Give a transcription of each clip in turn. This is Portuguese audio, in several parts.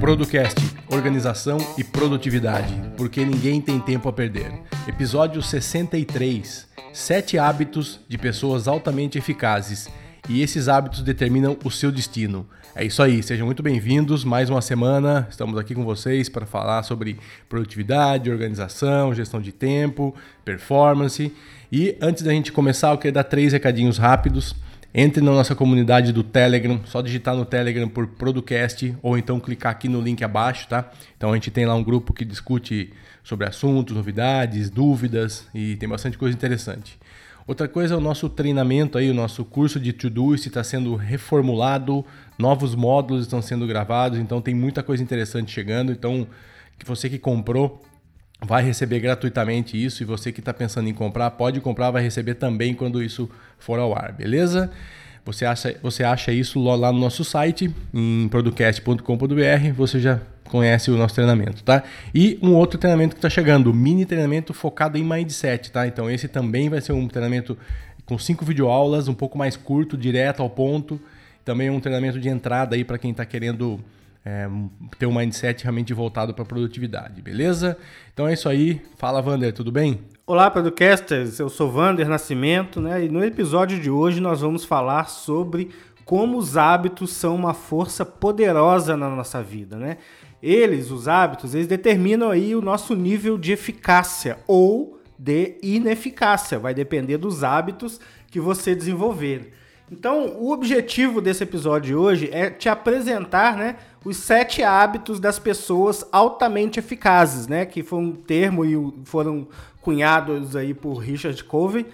Producast, organização e produtividade, porque ninguém tem tempo a perder. Episódio 63: Sete hábitos de pessoas altamente eficazes. E esses hábitos determinam o seu destino. É isso aí, sejam muito bem-vindos. Mais uma semana, estamos aqui com vocês para falar sobre produtividade, organização, gestão de tempo, performance. E antes da gente começar, eu queria dar três recadinhos rápidos. Entre na nossa comunidade do Telegram, só digitar no Telegram por Producast ou então clicar aqui no link abaixo, tá? Então a gente tem lá um grupo que discute sobre assuntos, novidades, dúvidas e tem bastante coisa interessante. Outra coisa é o nosso treinamento aí, o nosso curso de Todoist está sendo reformulado, novos módulos estão sendo gravados, então tem muita coisa interessante chegando. Então, você que comprou vai receber gratuitamente isso e você que está pensando em comprar, pode comprar, vai receber também quando isso for ao ar, beleza? Você acha, você acha isso lá no nosso site, em producast.com.br, você já conhece o nosso treinamento, tá? E um outro treinamento que está chegando, mini treinamento focado em mindset, tá? Então esse também vai ser um treinamento com cinco videoaulas, um pouco mais curto, direto ao ponto. Também um treinamento de entrada aí para quem está querendo é, ter um mindset realmente voltado para a produtividade, beleza? Então é isso aí. Fala, Vander, tudo bem? Olá, Producasters. Eu sou Vander Nascimento, né? E no episódio de hoje nós vamos falar sobre como os hábitos são uma força poderosa na nossa vida, né? Eles, os hábitos, eles determinam aí o nosso nível de eficácia ou de ineficácia. Vai depender dos hábitos que você desenvolver. Então, o objetivo desse episódio de hoje é te apresentar, né, os sete hábitos das pessoas altamente eficazes, né, que foi um termo e foram cunhados aí por Richard Covey,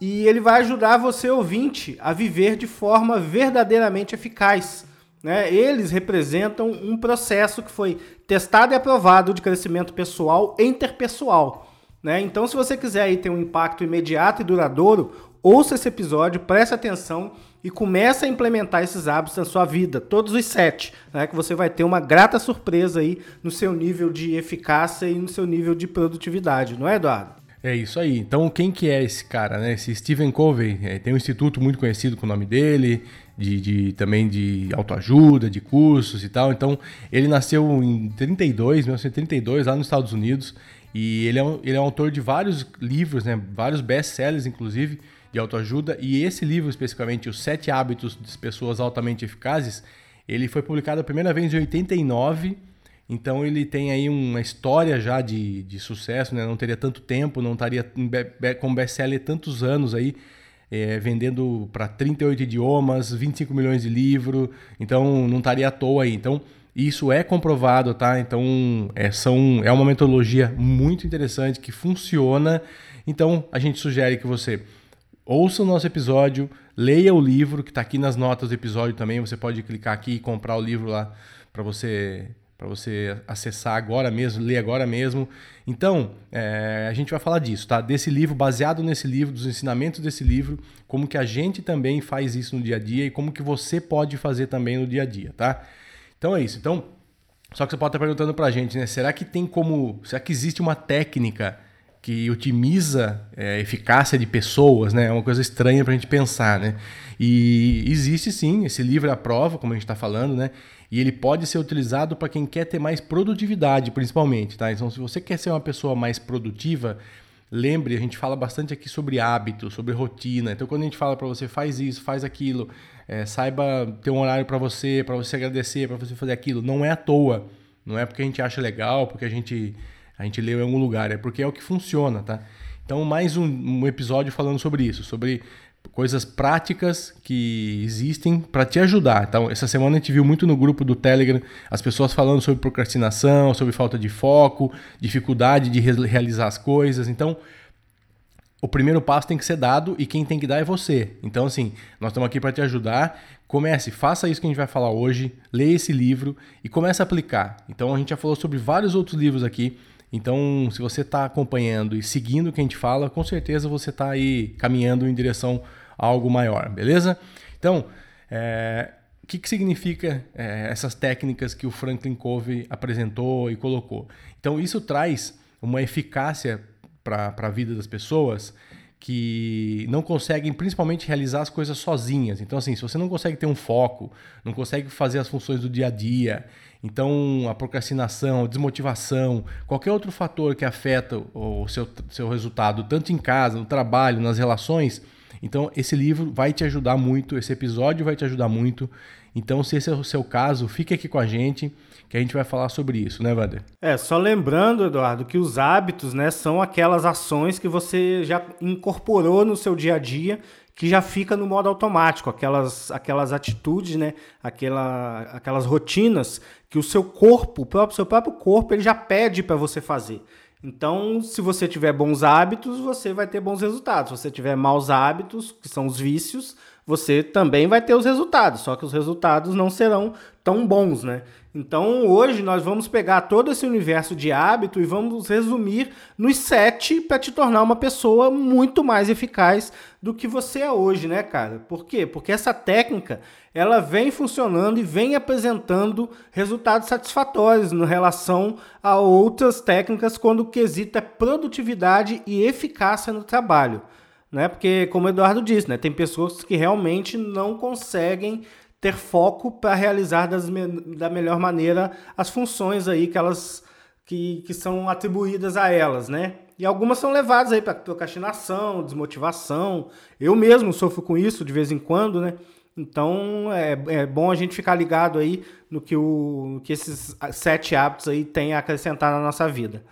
e ele vai ajudar você ouvinte a viver de forma verdadeiramente eficaz. Né? Eles representam um processo que foi testado e aprovado de crescimento pessoal e interpessoal. Né? Então, se você quiser aí ter um impacto imediato e duradouro, ouça esse episódio, preste atenção e comece a implementar esses hábitos na sua vida, todos os sete, né? que você vai ter uma grata surpresa aí no seu nível de eficácia e no seu nível de produtividade, não é, Eduardo? É isso aí. Então, quem que é esse cara, né? Esse Stephen Covey, é, tem um instituto muito conhecido com o nome dele, de, de, também de autoajuda, de cursos e tal. Então, ele nasceu em 32, 1932, lá nos Estados Unidos, e ele é, um, ele é um autor de vários livros, né? Vários best-sellers, inclusive, de autoajuda. E esse livro, especificamente, Os Sete Hábitos de Pessoas Altamente Eficazes, ele foi publicado a primeira vez em 89. Então ele tem aí uma história já de, de sucesso, né? Não teria tanto tempo, não estaria como best-seller tantos anos aí, é, vendendo para 38 idiomas, 25 milhões de livros, então não estaria à toa aí. Então isso é comprovado, tá? Então é, são, é uma metodologia muito interessante que funciona. Então a gente sugere que você ouça o nosso episódio, leia o livro que está aqui nas notas do episódio também. Você pode clicar aqui e comprar o livro lá para você para você acessar agora mesmo, ler agora mesmo. Então, é, a gente vai falar disso, tá? Desse livro, baseado nesse livro, dos ensinamentos desse livro, como que a gente também faz isso no dia a dia e como que você pode fazer também no dia a dia, tá? Então é isso. Então, só que você pode estar perguntando para a gente, né? Será que tem como, será que existe uma técnica que otimiza é, a eficácia de pessoas, né? É uma coisa estranha para a gente pensar, né? E existe sim, esse livro é a prova, como a gente está falando, né? E ele pode ser utilizado para quem quer ter mais produtividade, principalmente, tá? Então, se você quer ser uma pessoa mais produtiva, lembre, a gente fala bastante aqui sobre hábito, sobre rotina. Então, quando a gente fala para você faz isso, faz aquilo, é, saiba ter um horário para você, para você agradecer, para você fazer aquilo, não é à toa. Não é porque a gente acha legal, porque a gente a gente leu em algum lugar, é porque é o que funciona, tá? Então, mais um, um episódio falando sobre isso, sobre coisas práticas que existem para te ajudar. Então, essa semana a gente viu muito no grupo do Telegram as pessoas falando sobre procrastinação, sobre falta de foco, dificuldade de realizar as coisas. Então, o primeiro passo tem que ser dado e quem tem que dar é você. Então, assim, nós estamos aqui para te ajudar. Comece, faça isso que a gente vai falar hoje, leia esse livro e comece a aplicar. Então, a gente já falou sobre vários outros livros aqui Então, se você está acompanhando e seguindo o que a gente fala, com certeza você está aí caminhando em direção a algo maior, beleza? Então, é, o que, que significa é, essas técnicas que o Franklin Covey apresentou e colocou? Então, isso traz uma eficácia para a vida das pessoas que não conseguem principalmente realizar as coisas sozinhas. Então, assim, se você não consegue ter um foco, não consegue fazer as funções do dia a dia, então a procrastinação, a desmotivação, qualquer outro fator que afeta o seu, seu resultado, tanto em casa, no trabalho, nas relações, então esse livro vai te ajudar muito, esse episódio vai te ajudar muito. Então, se esse é o seu caso, fique aqui com a gente que a gente vai falar sobre isso, né, Wander? É, só lembrando, Eduardo, que os hábitos, né, são aquelas ações que você já incorporou no seu dia a dia, que já fica no modo automático, aquelas, aquelas atitudes, né, aquela, aquelas rotinas que o seu corpo, o próprio, seu próprio corpo, ele já pede para você fazer. Então, se você tiver bons hábitos, você vai ter bons resultados. Se você tiver maus hábitos, que são os vícios, você também vai ter os resultados, só que os resultados não serão tão bons, né? Então hoje nós vamos pegar todo esse universo de hábito e vamos resumir nos sete para te tornar uma pessoa muito mais eficaz do que você é hoje, né, cara? Por quê? Porque essa técnica ela vem funcionando e vem apresentando resultados satisfatórios em relação a outras técnicas quando o quesito é produtividade e eficácia no trabalho. Né? Porque, como o Eduardo disse, né, tem pessoas que realmente não conseguem ter foco para realizar das, da melhor maneira as funções aí que elas que, que são atribuídas a elas, né? E algumas são levadas aí para procrastinação, desmotivação. Eu mesmo sofro com isso de vez em quando, né? Então é, é bom a gente ficar ligado aí no que, o, que esses sete hábitos aí têm a acrescentar na nossa vida.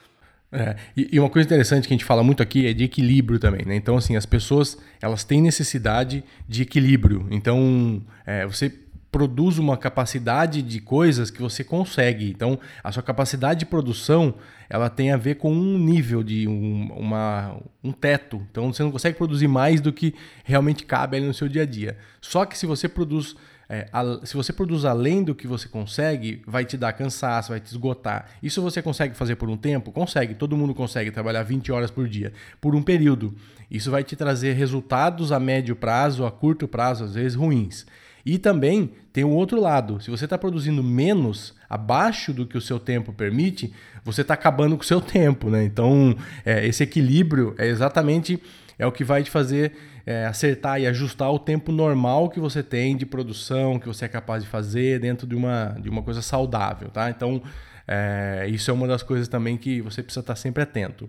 É, e, uma coisa interessante que a gente fala muito aqui é de equilíbrio também, né? Então, assim, as pessoas elas têm necessidade de equilíbrio. Então, é, você produz uma capacidade de coisas que você consegue. Então, a sua capacidade de produção ela tem a ver com um nível de um, uma, um teto. Então, você não consegue produzir mais do que realmente cabe ali no seu dia a dia. Só que se você produz é, a, se você produz além do que você consegue, vai te dar cansaço, vai te esgotar. Isso você consegue fazer por um tempo? Consegue. Todo mundo consegue trabalhar 20 horas por dia, por um período. Isso vai te trazer resultados a médio prazo, a curto prazo, às vezes ruins. E também tem o outro lado. Se você está produzindo menos, abaixo do que o seu tempo permite, você está acabando com o seu tempo. Né? Então, é, esse equilíbrio é exatamente é o que vai te fazer é, acertar e ajustar o tempo normal que você tem de produção, que você é capaz de fazer dentro de uma, de uma coisa saudável, tá? Então, é, isso é uma das coisas também que você precisa estar sempre atento.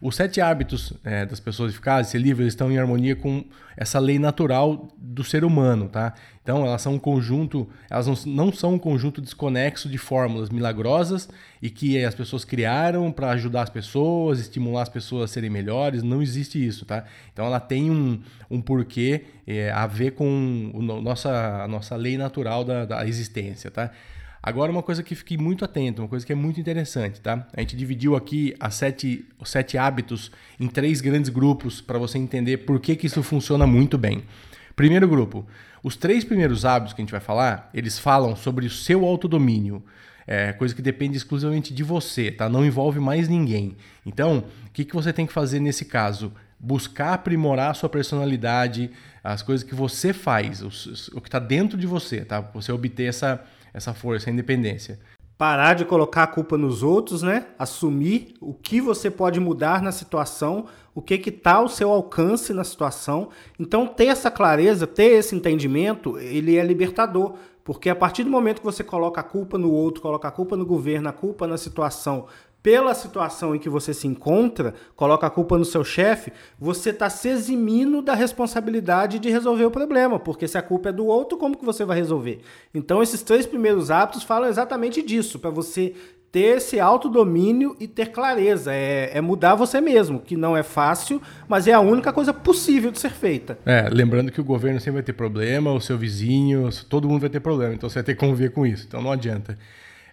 Os sete hábitos é, das pessoas eficazes, esse livro, eles estão em harmonia com essa lei natural do ser humano, tá? Então, elas são um conjunto, elas não, não são um conjunto desconexo de fórmulas milagrosas e que as pessoas criaram para ajudar as pessoas, estimular as pessoas a serem melhores. Não existe isso, tá? Então, ela tem um, um porquê é, a ver com o, nossa, a nossa lei natural da, da existência, tá? Agora, uma coisa que fiquei muito atento, uma coisa que é muito interessante, tá? A gente dividiu aqui as sete, os sete hábitos em três grandes grupos para você entender por que, que isso funciona muito bem. Primeiro grupo, os três primeiros hábitos que a gente vai falar, eles falam sobre o seu autodomínio. É coisa que depende exclusivamente de você, tá? Não envolve mais ninguém. Então, o que, que você tem que fazer nesse caso? Buscar aprimorar a sua personalidade, as coisas que você faz, o, o que está dentro de você, tá? Você obter essa essa força, essa independência. Parar de colocar a culpa nos outros, né? Assumir o que você pode mudar na situação, o que que tá ao seu alcance na situação. Então ter essa clareza, ter esse entendimento, ele é libertador, porque a partir do momento que você coloca a culpa no outro, coloca a culpa no governo, a culpa na situação, pela situação em que você se encontra, coloca a culpa no seu chefe, você está se eximindo da responsabilidade de resolver o problema, porque se a culpa é do outro, como que você vai resolver? Então, esses três primeiros hábitos falam exatamente disso, para você ter esse autodomínio e ter clareza. É, é, mudar você mesmo, que não é fácil, mas é a única coisa possível de ser feita. É, lembrando que o governo sempre vai ter problema, o seu vizinho, todo mundo vai ter problema, então você vai ter que conviver com isso, então não adianta.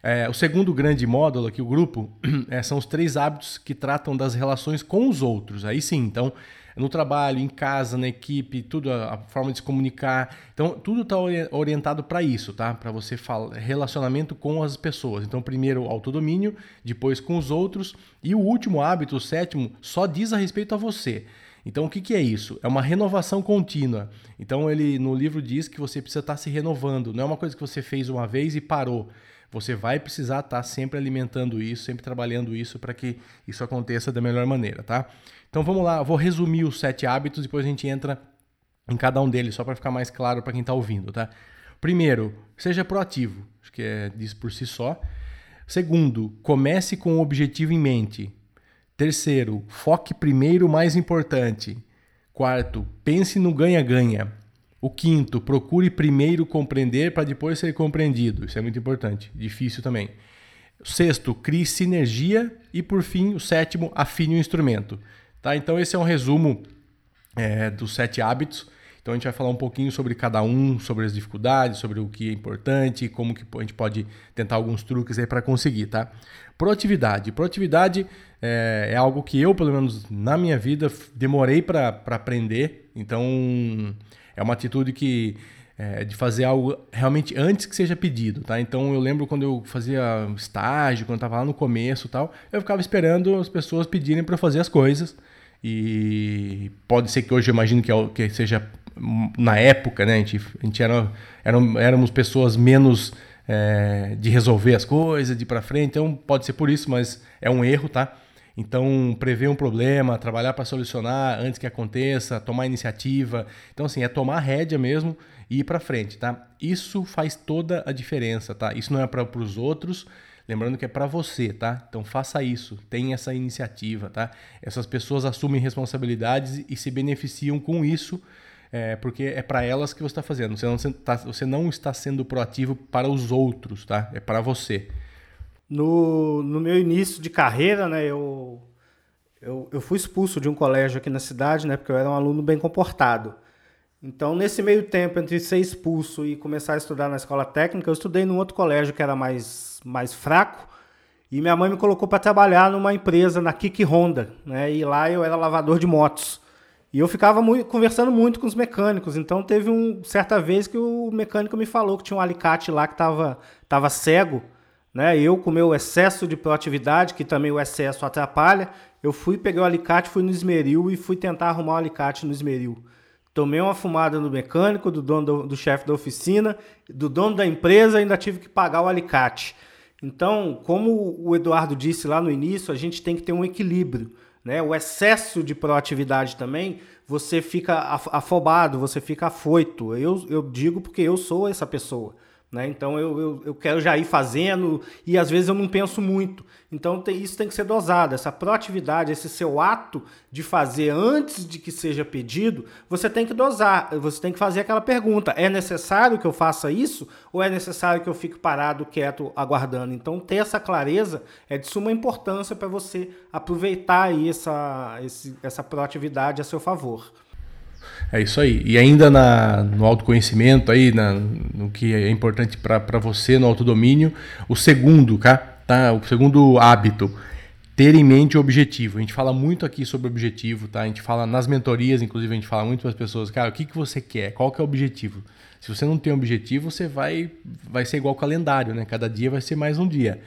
É, o segundo grande módulo aqui, o grupo, é, são os três hábitos que tratam das relações com os outros. Aí sim, então, no trabalho, em casa, na equipe, tudo, a, a forma de se comunicar. Então, tudo está orientado para isso, tá? Para você falar relacionamento com as pessoas. Então, primeiro autodomínio, depois com os outros. E o último hábito, o sétimo, só diz a respeito a você. Então, o que, que é isso? É uma renovação contínua. Então, ele no livro diz que você precisa estar tá se renovando. Não é uma coisa que você fez uma vez e parou. Você vai precisar estar tá sempre alimentando isso, sempre trabalhando isso para que isso aconteça da melhor maneira, tá? Então vamos lá, vou resumir os sete hábitos, depois a gente entra em cada um deles, só para ficar mais claro para quem está ouvindo, tá? Primeiro, seja proativo, acho que é disso por si só. Segundo, comece com o objetivo em mente. Terceiro, foque primeiro o mais importante. Quarto, pense no ganha-ganha. O quinto, procure primeiro compreender para depois ser compreendido. Isso é muito importante. Difícil também. Sexto, crie sinergia. E por fim, o sétimo, afine o instrumento. Tá? Então, esse é um resumo é, dos sete hábitos. Então, a gente vai falar um pouquinho sobre cada um, sobre as dificuldades, sobre o que é importante, como que a gente pode tentar alguns truques aí para conseguir. Tá? Proatividade. Proatividade é, é, algo que eu, pelo menos na minha vida, demorei para aprender. Então é uma atitude que é, de fazer algo realmente antes que seja pedido, tá? Então eu lembro quando eu fazia estágio, quando estava lá no começo, tal, eu ficava esperando as pessoas pedirem para fazer as coisas e pode ser que hoje eu imagino que, é que seja na época, né? A gente, a gente era, éramos pessoas menos é, de resolver as coisas, de ir para frente, então pode ser por isso, mas é um erro, tá? Então, prever um problema, trabalhar para solucionar antes que aconteça, tomar iniciativa. Então, assim, é tomar rédea mesmo e ir para frente, tá? Isso faz toda a diferença, tá? Isso não é para os outros, lembrando que é para você, tá? Então, faça isso, tenha essa iniciativa, tá? Essas pessoas assumem responsabilidades e se beneficiam com isso, é, porque é para elas que você está fazendo. Você não, tá, você não está sendo proativo para os outros, tá? É para você. No, no meu início de carreira, né, eu, eu, eu fui expulso de um colégio aqui na cidade, né, porque eu era um aluno bem comportado. Então, nesse meio tempo, entre ser expulso e começar a estudar na escola técnica, eu estudei num outro colégio que era mais, mais fraco. E minha mãe me colocou para trabalhar numa empresa na Kik Honda, né? E lá eu era lavador de motos. E eu ficava muito, conversando muito com os mecânicos. Então teve um certa vez que o mecânico me falou que tinha um alicate lá que estava tava cego né? Eu, com meu excesso de proatividade, que também o excesso atrapalha, eu fui, peguei o alicate, fui no esmeril e fui tentar arrumar o alicate no esmeril. Tomei uma fumada no mecânico, do dono do, do chefe da oficina, do dono da empresa, ainda tive que pagar o alicate. Então, como o Eduardo disse lá no início, a gente tem que ter um equilíbrio. Né? O excesso de proatividade também, você fica afobado, você fica afoito. Eu, eu digo porque eu sou essa pessoa. Né? Então eu, eu, eu, quero já ir fazendo e às vezes eu não penso muito. Então tem, isso tem que ser dosado. Essa proatividade, esse seu ato de fazer antes de que seja pedido, você tem que dosar. Você tem que fazer aquela pergunta: é necessário que eu faça isso ou é necessário que eu fique parado, quieto, aguardando? Então ter essa clareza é de suma importância para você aproveitar essa, esse, essa proatividade a seu favor. É isso aí. E ainda na, no autoconhecimento, aí, na, no que é importante para você no autodomínio, o segundo, tá? O segundo hábito, ter em mente o objetivo. A gente fala muito aqui sobre objetivo, tá? A gente fala nas mentorias, inclusive, a gente fala muito para as pessoas, cara, o que, que você quer? Qual que é o objetivo? Se você não tem objetivo, você vai, vai ser igual calendário, né? Cada dia vai ser mais um dia.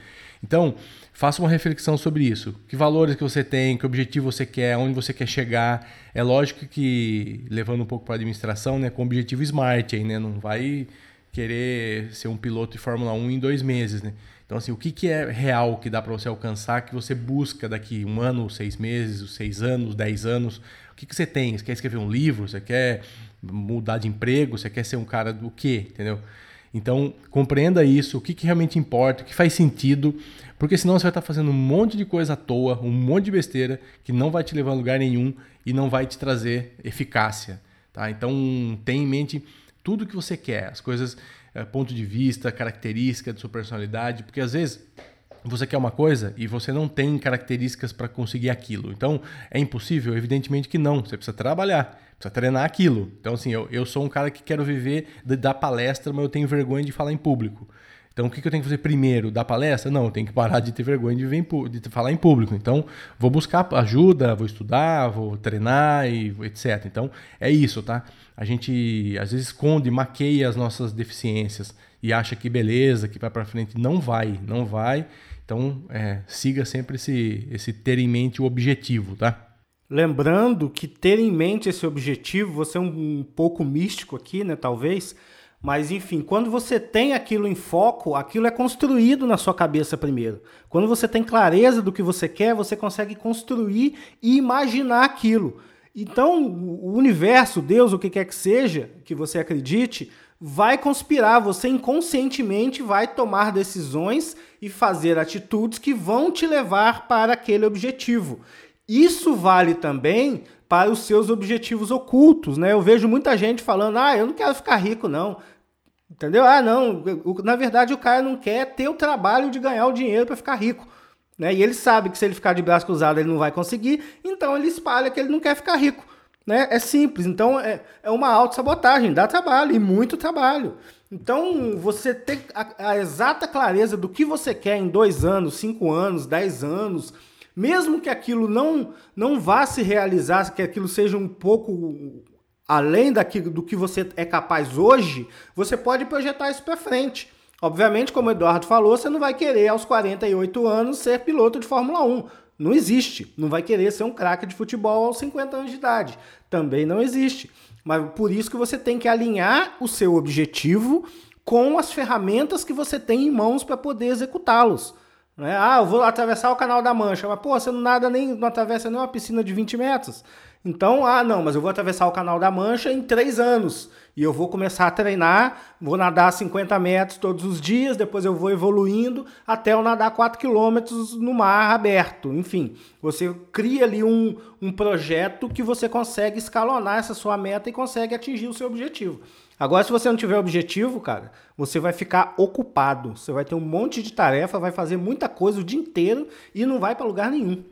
Então, faça uma reflexão sobre isso. Que valores que você tem, que objetivo você quer, onde você quer chegar. É lógico que, levando um pouco para a administração, né, com objetivo smart, aí, né, não vai querer ser um piloto de Fórmula 1 em dois meses. Né? Então, assim, o que, que é real que dá para você alcançar, que você busca daqui um ano, seis meses, seis anos, dez anos? O que, que você tem? Você quer escrever um livro? Você quer mudar de emprego? Você quer ser um cara do quê? Entendeu? Então, compreenda isso, o que, que realmente importa, o que faz sentido, porque senão você vai estar fazendo um monte de coisa à toa, um monte de besteira que não vai te levar a lugar nenhum e não vai te trazer eficácia. Tá? Então, tenha em mente tudo que você quer, as coisas, é, ponto de vista, característica de sua personalidade, porque às vezes você quer uma coisa e você não tem características para conseguir aquilo. Então, é impossível? Evidentemente que não. Você precisa trabalhar, precisa treinar aquilo. Então, assim, eu, eu sou um cara que quero viver de dar palestra, mas eu tenho vergonha de falar em público. Então, o que, que eu tenho que fazer primeiro? Dar palestra? Não, eu tenho que parar de ter vergonha de, vir de falar em público. Então, vou buscar ajuda, vou estudar, vou treinar e etc. Então, é isso, tá? A gente às vezes esconde, maqueia as nossas deficiências e acha que beleza, que vai para frente. Não vai, não vai. Então, é, siga sempre esse, esse ter em mente o objetivo, tá? Lembrando que ter em mente esse objetivo, você é um, um pouco místico aqui, né? Talvez mas enfim, quando você tem aquilo em foco, aquilo é construído na sua cabeça primeiro. Quando você tem clareza do que você quer, você consegue construir e imaginar aquilo. Então, o universo, Deus, o que quer que seja, que você acredite, vai conspirar, você inconscientemente vai tomar decisões e fazer atitudes que vão te levar para aquele objetivo. Isso vale também para os seus objetivos ocultos, né? Eu vejo muita gente falando: "Ah, eu não quero ficar rico não". Entendeu? Ah, não, na verdade o cara não quer ter o trabalho de ganhar o dinheiro para ficar rico. Né? E ele sabe que se ele ficar de braço cruzado ele não vai conseguir, então ele espalha que ele não quer ficar rico. Né? É simples, então é, é uma autossabotagem, dá trabalho e muito trabalho. Então você ter a, a exata clareza do que você quer em dois anos, cinco anos, dez anos, mesmo que aquilo não, não vá se realizar, que aquilo seja um pouco além daquilo, do que você é capaz hoje, você pode projetar isso para frente. Obviamente, como o Eduardo falou, você não vai querer aos 48 anos ser piloto de Fórmula 1. Não existe. Não vai querer ser um craque de futebol aos 50 anos de idade. Também não existe. Mas por isso que você tem que alinhar o seu objetivo com as ferramentas que você tem em mãos para poder executá-los. Né? Ah, eu vou atravessar o canal da Mancha, mas pô, você não nada nem não atravessa nem uma piscina de 20 metros. Então, ah, não, mas eu vou atravessar o canal da Mancha em três anos. E eu vou começar a treinar, vou nadar 50 metros todos os dias, depois eu vou evoluindo até eu nadar 4 quilômetros no mar aberto. Enfim, você cria ali um, um projeto que você consegue escalonar essa sua meta e consegue atingir o seu objetivo. Agora, se você não tiver objetivo, cara, você vai ficar ocupado. Você vai ter um monte de tarefa, vai fazer muita coisa o dia inteiro e não vai para lugar nenhum.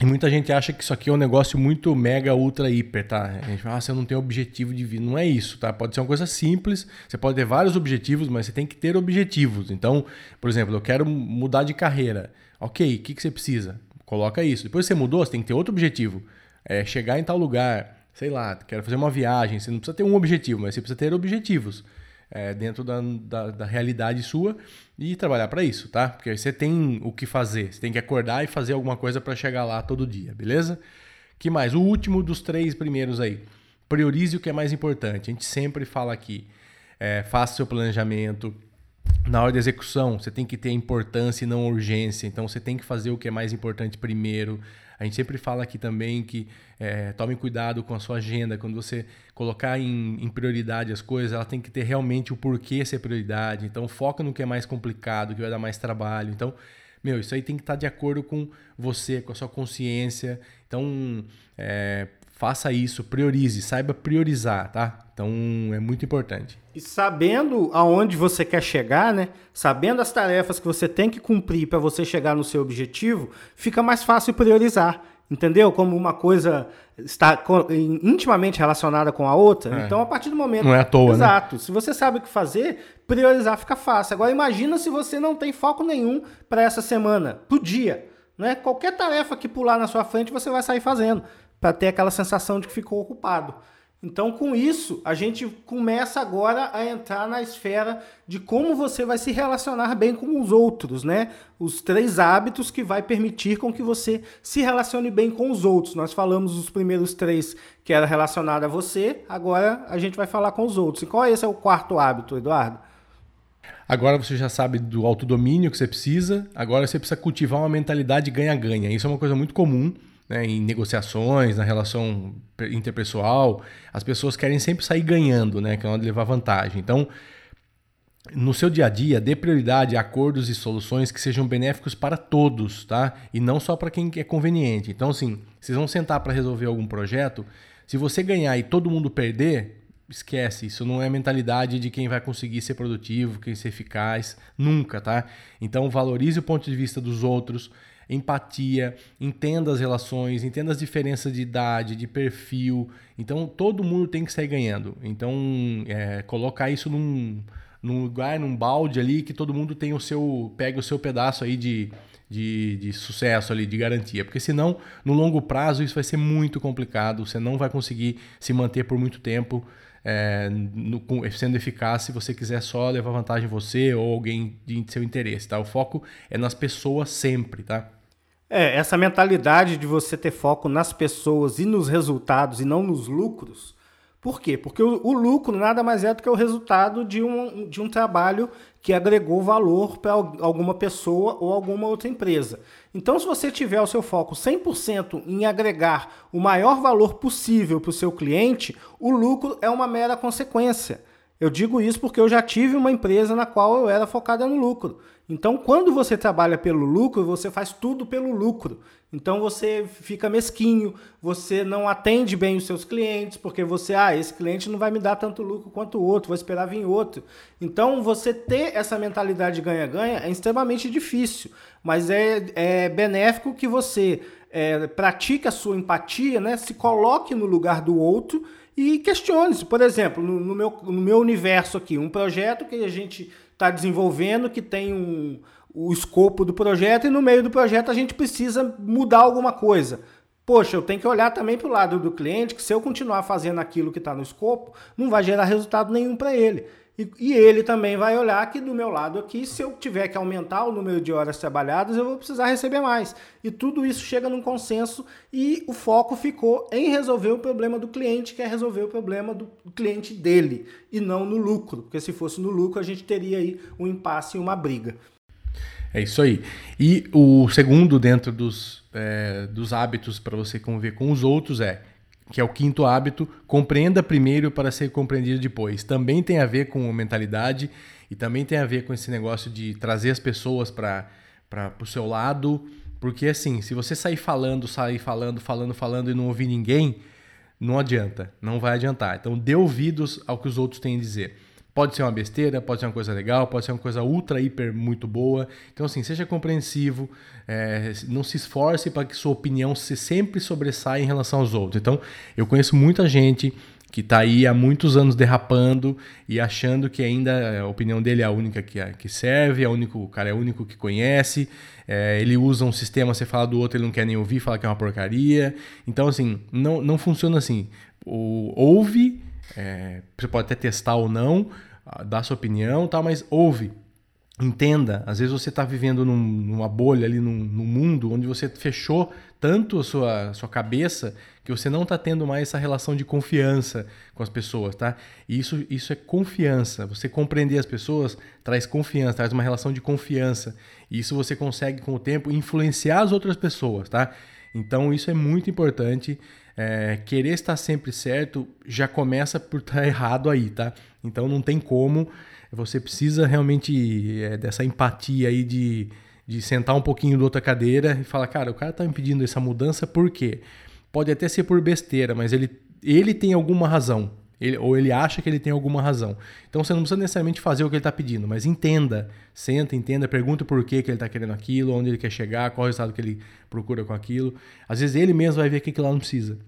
E muita gente acha que isso aqui é um negócio muito mega, ultra, hiper, tá? A gente fala, ah, você não tem objetivo de vida. Não é isso, tá? Pode ser uma coisa simples. Você pode ter vários objetivos, mas você tem que ter objetivos. Então, por exemplo, eu quero mudar de carreira. Ok, o que, que você precisa? Coloca isso. Depois você mudou, você tem que ter outro objetivo. É chegar em tal lugar, sei lá, quero fazer uma viagem. Você não precisa ter um objetivo, mas você precisa ter objetivos é, dentro da, da, da, realidade sua e trabalhar para isso, tá? Porque você tem o que fazer, você tem que acordar e fazer alguma coisa para chegar lá todo dia, beleza? Que mais? O último dos três primeiros aí. Priorize o que é mais importante. A gente sempre fala aqui. É, faça seu planejamento. Na hora da execução, você tem que ter importância e não urgência. Então, você tem que fazer o que é mais importante primeiro. A gente sempre fala aqui também que é, tome cuidado com a sua agenda. Quando você colocar em, em, prioridade as coisas, ela tem que ter realmente o porquê ser prioridade. Então, foca no que é mais complicado, que vai dar mais trabalho. Então, meu, isso aí tem que estar de acordo com você, com a sua consciência. Então, é, faça isso, priorize, saiba priorizar, tá? Então é muito importante. E sabendo aonde você quer chegar, né? Sabendo as tarefas que você tem que cumprir para você chegar no seu objetivo, fica mais fácil priorizar. Entendeu? Como uma coisa está intimamente relacionada com a outra. É. Então, a partir do momento. Não é à toa, né? Exato. Né? Se você sabe o que fazer, priorizar fica fácil. Agora, imagina se você não tem foco nenhum para essa semana, pro dia. Né? Qualquer tarefa que pular na sua frente, você vai sair fazendo, para ter aquela sensação de que ficou ocupado. Então, com isso, a gente começa agora a entrar na esfera de como você vai se relacionar bem com os outros, né? Os três hábitos que vai permitir com que você se relacione bem com os outros. Nós falamos os primeiros três que era relacionado a você, agora a gente vai falar com os outros. E qual é esse é o quarto hábito, Eduardo? Agora você já sabe do autodomínio que você precisa, agora você precisa cultivar uma mentalidade ganha-ganha. Isso é uma coisa muito comum né, em negociações, na relação interpessoal, as pessoas querem sempre sair ganhando, né, que é de levar vantagem. Então, no seu dia a dia, dê prioridade a acordos e soluções que sejam benéficos para todos, tá? E não só para quem é conveniente. Então, assim, vocês vão sentar para resolver algum projeto, se você ganhar e todo mundo perder, esquece, isso não é mentalidade de quem vai conseguir ser produtivo, quem ser eficaz, nunca, tá? Então valorize o ponto de vista dos outros, empatia, entenda as relações, entenda as diferenças de idade, de perfil. Então todo mundo tem que sair ganhando. Então é, colocar isso num, num lugar, num balde ali, que todo mundo tem o seu. pega o seu pedaço aí de, de, de sucesso ali, de garantia. Porque senão, no longo prazo, isso vai ser muito complicado. Você não vai conseguir se manter por muito tempo. É, no, sendo eficaz se você quiser só levar vantagem você ou alguém de seu interesse, tá? O foco é nas pessoas sempre, tá? É, essa mentalidade de você ter foco nas pessoas e nos resultados e não nos lucros. Por quê? Porque o, o lucro nada mais é do que o resultado de um, de um trabalho que agregou valor para alguma pessoa ou alguma outra empresa. Então, se você tiver o seu foco 100% em agregar o maior valor possível para o seu cliente, o lucro é uma mera consequência. Eu digo isso porque eu já tive uma empresa na qual eu era focada no lucro. Então, quando você trabalha pelo lucro, você faz tudo pelo lucro. Então, você fica mesquinho, você não atende bem os seus clientes, porque você, ah, esse cliente não vai me dar tanto lucro quanto o outro, vou esperar vir outro. Então, você ter essa mentalidade de ganha-ganha é extremamente difícil, mas é, é benéfico que você é, pratique a sua empatia, né? se coloque no lugar do outro e questione-se. Por exemplo, no, no, meu, no meu universo aqui, um projeto que a gente está desenvolvendo, que tem um, o escopo do projeto, e no meio do projeto a gente precisa mudar alguma coisa. Poxa, eu tenho que olhar também para o lado do cliente, que se eu continuar fazendo aquilo que está no escopo, não vai gerar resultado nenhum para ele. E, e, ele também vai olhar que do meu lado aqui, se eu tiver que aumentar o número de horas trabalhadas, eu vou precisar receber mais. E tudo isso chega num consenso e o foco ficou em resolver o problema do cliente, que é resolver o problema do cliente dele, e não no lucro. Porque se fosse no lucro, a gente teria aí um impasse e uma briga. É isso aí. E o segundo dentro dos, é, dos hábitos para você conviver com os outros é que é o quinto hábito, compreenda primeiro para ser compreendido depois. Também tem a ver com mentalidade e também tem a ver com esse negócio de trazer as pessoas para o seu lado. Porque assim, se você sair falando, sair falando, falando, falando e não ouvir ninguém, não adianta, não vai adiantar. Então dê ouvidos ao que os outros têm a dizer. Pode ser uma besteira, pode ser uma coisa legal, pode ser uma coisa ultra, hiper, muito boa. Então, assim, seja compreensivo, é, não se esforce para que sua opinião se sempre sobressaia em relação aos outros. Então, eu conheço muita gente que está aí há muitos anos derrapando e achando que ainda a opinião dele é a única que, que serve, é o, único, o cara é o único que conhece. É, ele usa um sistema, você fala do outro, ele não quer nem ouvir, fala que é uma porcaria. Então, assim, não, não funciona assim. O, ouve é, você pode até testar ou não, dar sua opinião, tal, mas ouve, entenda. Às vezes você está vivendo num, numa bolha ali, num, num, mundo onde você fechou tanto a sua, sua cabeça que você não está tendo mais essa relação de confiança com as pessoas, tá? E isso, isso é confiança. Você compreender as pessoas traz confiança, traz uma relação de confiança. E isso você consegue, com o tempo, influenciar as outras pessoas, tá? Então isso é muito importante. É, querer estar sempre certo já começa por estar errado aí, tá? Então não tem como. Você precisa realmente é, dessa empatia aí de, de sentar um pouquinho da outra cadeira e falar, cara, o cara tá me pedindo essa mudança por quê? Pode até ser por besteira, mas ele, ele tem alguma razão. Ele, ou ele acha que ele tem alguma razão. Então você não precisa necessariamente fazer o que ele está pedindo, mas entenda, senta, entenda, pergunta por que, que ele está querendo aquilo, onde ele quer chegar, qual o resultado que ele procura com aquilo. Às vezes ele mesmo vai ver que, que lá não precisa.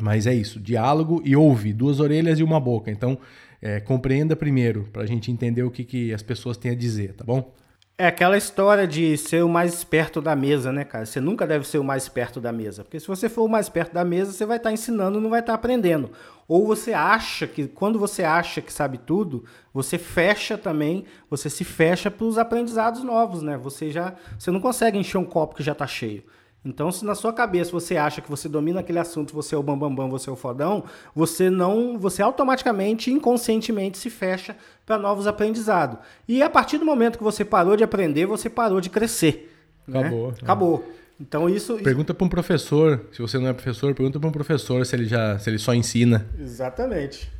Mas é isso, diálogo e ouve, duas orelhas e uma boca. Então, é, compreenda primeiro, para a gente entender o que, que as pessoas têm a dizer, tá bom? É aquela história de ser o mais esperto da mesa, né, cara? Você nunca deve ser o mais esperto da mesa. Porque se você for o mais esperto da mesa, você vai estar tá ensinando, não vai estar tá aprendendo. Ou você acha que, quando você acha que sabe tudo, você fecha também, você se fecha para os aprendizados novos, né? Você já, você não consegue encher um copo que já está cheio. Então, se na sua cabeça você acha que você domina aquele assunto, você é o bambambam, bam, bam, você é o fodão, você não, você automaticamente, inconscientemente se fecha para novos aprendizados. E a partir do momento que você parou de aprender, você parou de crescer. Acabou. Né? Acabou. Então isso. Pergunta para um professor, se você não é professor, pergunta para um professor se ele já, se ele só ensina. Exatamente.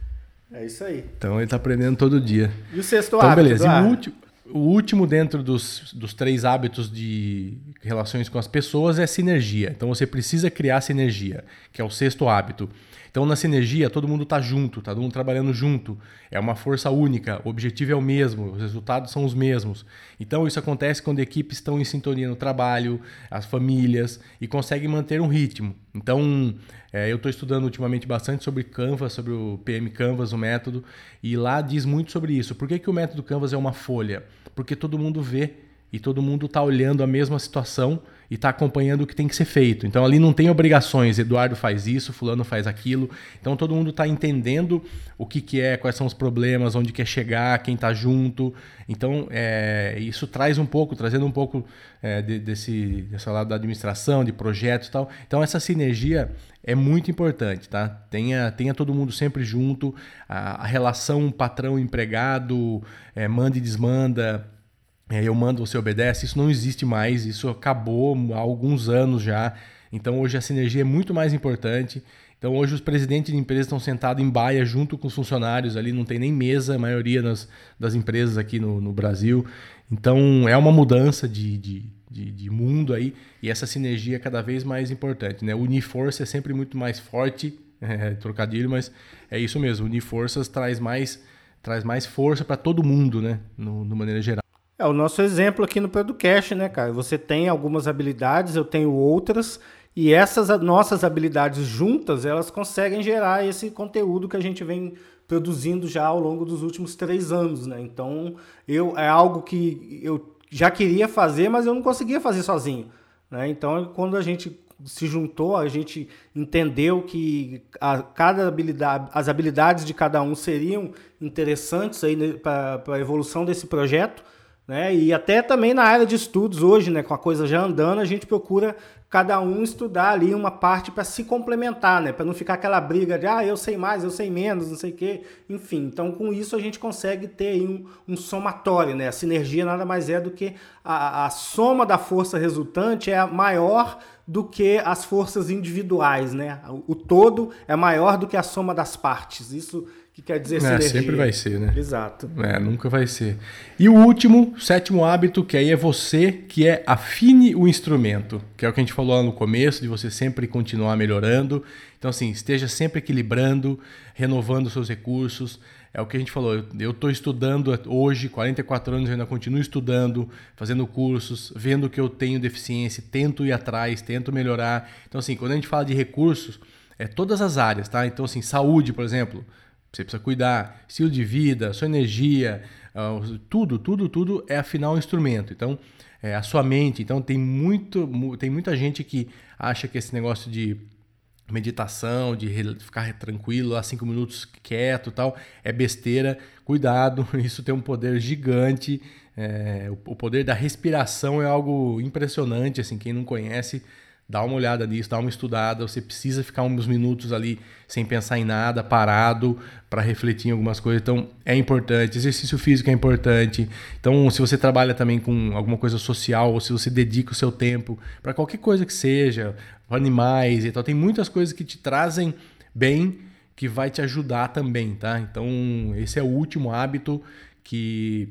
É isso aí. Então ele está aprendendo todo dia. E o sexto então, hábito? beleza. E o último, o último dentro dos, dos três hábitos de relações com as pessoas é sinergia. Então você precisa criar sinergia, que é o sexto hábito. Então na sinergia todo mundo está junto, tá todo mundo trabalhando junto. É uma força única, o objetivo é o mesmo, os resultados são os mesmos. Então isso acontece quando equipes estão em sintonia no trabalho, as famílias e conseguem manter um ritmo. Então, é, eu estou estudando ultimamente bastante sobre Canvas, sobre o PM Canvas, o método, e lá diz muito sobre isso. Por que, que o método Canvas é uma folha? Porque todo mundo vê e todo mundo está olhando a mesma situação e está acompanhando o que tem que ser feito. Então ali não tem obrigações, Eduardo faz isso, fulano faz aquilo. Então todo mundo está entendendo o que, que é, quais são os problemas, onde quer chegar, quem está junto. Então é, isso traz um pouco, trazendo um pouco é, de, desse, dessa lado da administração, de projetos e tal. Então essa sinergia é muito importante, tá? Tenha, tenha todo mundo sempre junto, a, a relação patrão-empregado, é, manda e desmanda, é, eu mando, você obedece, isso não existe mais, isso acabou há alguns anos já. Então hoje a sinergia é muito mais importante. Então hoje os presidentes de empresas estão sentados em baia junto com os funcionários ali, não tem nem mesa, a maioria das, das empresas aqui no, no Brasil. Então é uma mudança de, de, de, de, mundo aí e essa sinergia é cada vez mais importante. Né? Unir força é sempre muito mais forte, é, trocadilho, mas é isso mesmo. Unir forças traz mais, traz mais força para todo mundo, né? No, no maneira geral. É o nosso exemplo aqui no Producast, né, cara? Você tem algumas habilidades, eu tenho outras, e essas nossas habilidades juntas, elas conseguem gerar esse conteúdo que a gente vem produzindo já ao longo dos últimos três anos, né? Então, eu é algo que eu já queria fazer, mas eu não conseguia fazer sozinho, né? Então, quando a gente se juntou, a gente entendeu que a, cada habilidade, as habilidades de cada um seriam interessantes aí né, para a evolução desse projeto. Né? E até também na área de estudos hoje, né, com a coisa já andando, a gente procura cada um estudar ali uma parte para se complementar, né? Para não ficar aquela briga de ah, eu sei mais, eu sei menos, não sei o quê. Enfim, então com isso a gente consegue ter um, um, somatório, né? A sinergia nada mais é do que a, a soma da força resultante é maior do que as forças individuais, né? O, todo é maior do que a soma das partes. Isso que quer dizer é, sinergia. Sempre vai ser, né? Exato. É, nunca vai ser. E o último, sétimo hábito, que aí é você, que é afine o instrumento, que é o que a gente falou lá no começo, de você sempre continuar melhorando. Então, assim, esteja sempre equilibrando, renovando seus recursos. É o que a gente falou, eu estou estudando hoje, 44 anos, eu ainda continuo estudando, fazendo cursos, vendo que eu tenho deficiência, tento ir atrás, tento melhorar. Então, assim, quando a gente fala de recursos, é todas as áreas, tá? Então, assim, saúde, por exemplo, você precisa cuidar, estilo de vida, sua energia, uh, tudo, tudo, tudo é afinar o instrumento. Então, é, a sua mente. Então, tem, muito, tem muita gente que acha que esse negócio de meditação, de ficar tranquilo, lá cinco minutos quieto tal, é besteira. Cuidado, isso tem um poder gigante. É, o poder da respiração é algo impressionante, assim, quem não conhece dá uma olhada nisso, dá uma estudada. Você precisa ficar uns minutos ali sem pensar em nada, parado, para refletir em algumas coisas. Então, é importante. Exercício físico é importante. Então, se você trabalha também com alguma coisa social, ou se você dedica o seu tempo para qualquer coisa que seja, animais e tal, tem muitas coisas que te trazem bem, que vai te ajudar também, tá? Então, esse é o último hábito que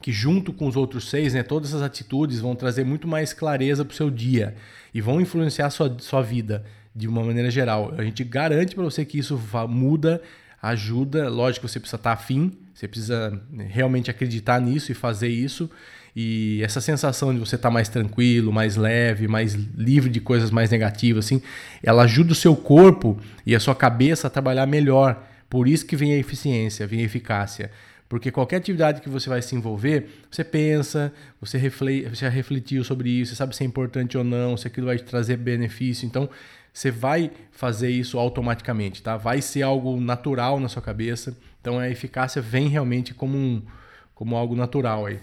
que junto com os outros seis, né, todas essas atitudes vão trazer muito mais clareza para o seu dia e vão influenciar a sua, sua vida de uma maneira geral. A gente garante para você que isso muda, ajuda. Lógico, você precisa estar tá afim, você precisa né, realmente acreditar nisso e fazer isso. E essa sensação de você estar tá mais tranquilo, mais leve, mais livre de coisas mais negativas, assim, ela ajuda o seu corpo e a sua cabeça a trabalhar melhor. Por isso que vem a eficiência, vem a eficácia. Porque qualquer atividade que você vai se envolver, você pensa, você, reflete, você refletiu sobre isso, você sabe se é importante ou não, se aquilo vai te trazer benefício. Então, você vai fazer isso automaticamente, tá? Vai ser algo natural na sua cabeça. Então, a eficácia vem realmente como, um, como algo natural aí.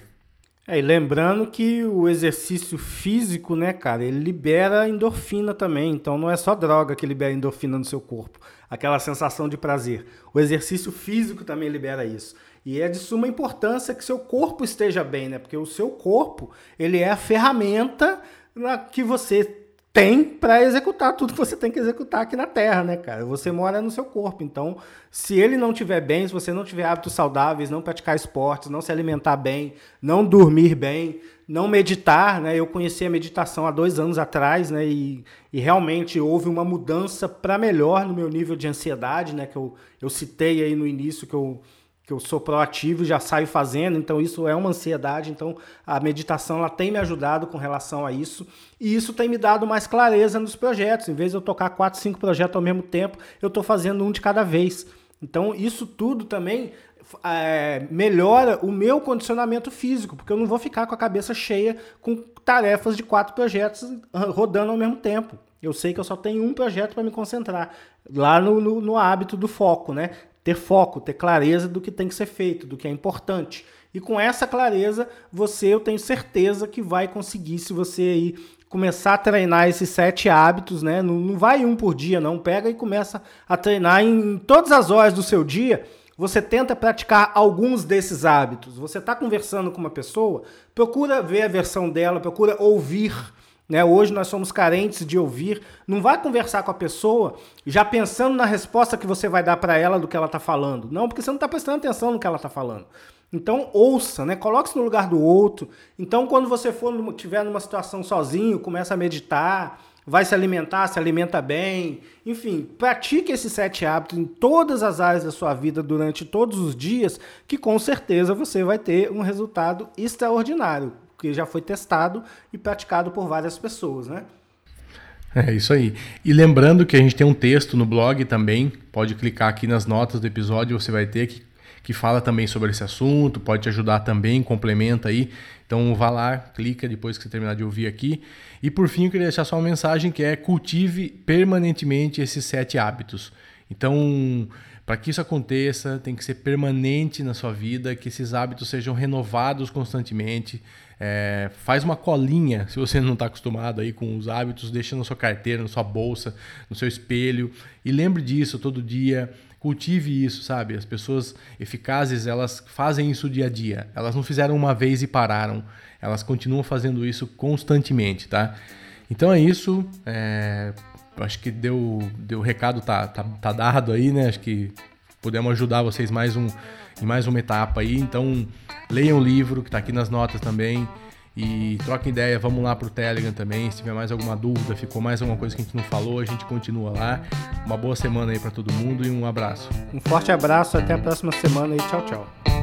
É, e lembrando que o exercício físico, né, cara, ele libera endorfina também. Então não é só droga que libera endorfina no seu corpo, aquela sensação de prazer. O exercício físico também libera isso. E é de suma importância que seu corpo esteja bem, né? Porque o seu corpo, ele é a ferramenta que você tem para executar tudo que você tem que executar aqui na Terra, né, cara? Você mora no seu corpo. Então, se ele não estiver bem, se você não tiver hábitos saudáveis, não praticar esportes, não se alimentar bem, não dormir bem, não meditar, né? Eu conheci a meditação há dois anos atrás, né? E, e realmente houve uma mudança para melhor no meu nível de ansiedade, né? Que eu, eu citei aí no início que eu que eu sou proativo já saio fazendo, então isso é uma ansiedade, então a meditação ela tem me ajudado com relação a isso, e isso tem me dado mais clareza nos projetos, em vez de eu tocar quatro, cinco projetos ao mesmo tempo, eu estou fazendo um de cada vez. Então isso tudo também é, melhora o meu condicionamento físico, porque eu não vou ficar com a cabeça cheia com tarefas de quatro projetos rodando ao mesmo tempo. Eu sei que eu só tenho um projeto para me concentrar, lá no, no, no hábito do foco, né? Ter foco, ter clareza do que tem que ser feito, do que é importante. E com essa clareza, você, eu tenho certeza que vai conseguir, se você aí começar a treinar esses sete hábitos, né? Não, não vai um por dia, não. Pega e começa a treinar em todas as horas do seu dia. Você tenta praticar alguns desses hábitos. Você está conversando com uma pessoa, procura ver a versão dela, procura ouvir né? Hoje nós somos carentes de ouvir. Não vai conversar com a pessoa já pensando na resposta que você vai dar para ela do que ela está falando. Não, porque você não está prestando atenção no que ela está falando. Então ouça, né? Coloque-se no lugar do outro. Então, quando você for estiver numa situação sozinho, começa a meditar, vai se alimentar, se alimenta bem. Enfim, pratique esses sete hábitos em todas as áreas da sua vida durante todos os dias, que com certeza você vai ter um resultado extraordinário porque já foi testado e praticado por várias pessoas, né? É isso aí. E lembrando que a gente tem um texto no blog também, pode clicar aqui nas notas do episódio, você vai ter que, que fala também sobre esse assunto, pode te ajudar também, complementa aí. Então vá lá, clica depois que você terminar de ouvir aqui. E por fim, eu queria deixar só uma mensagem que é cultive permanentemente esses sete hábitos. Então, para que isso aconteça, tem que ser permanente na sua vida, que esses hábitos sejam renovados constantemente. É, faz uma colinha, se você não está acostumado aí com os hábitos, deixa na sua carteira, na sua bolsa, no seu espelho. E lembre disso todo dia. Cultive isso, sabe? As pessoas eficazes, elas fazem isso dia a dia. Elas não fizeram uma vez e pararam. Elas continuam fazendo isso constantemente, tá? Então é isso. É, acho que deu, deu o recado tá, tá, tá dado aí, né? Acho que podemos ajudar vocês mais um, em mais uma etapa aí. Então, leiam o livro que está aqui nas notas também. E troquem ideia, vamos lá pro Telegram também. Se tiver mais alguma dúvida, ficou mais alguma coisa que a gente não falou, a gente continua lá. Uma boa semana aí para todo mundo e um abraço. Um forte abraço, até a próxima semana e tchau, tchau.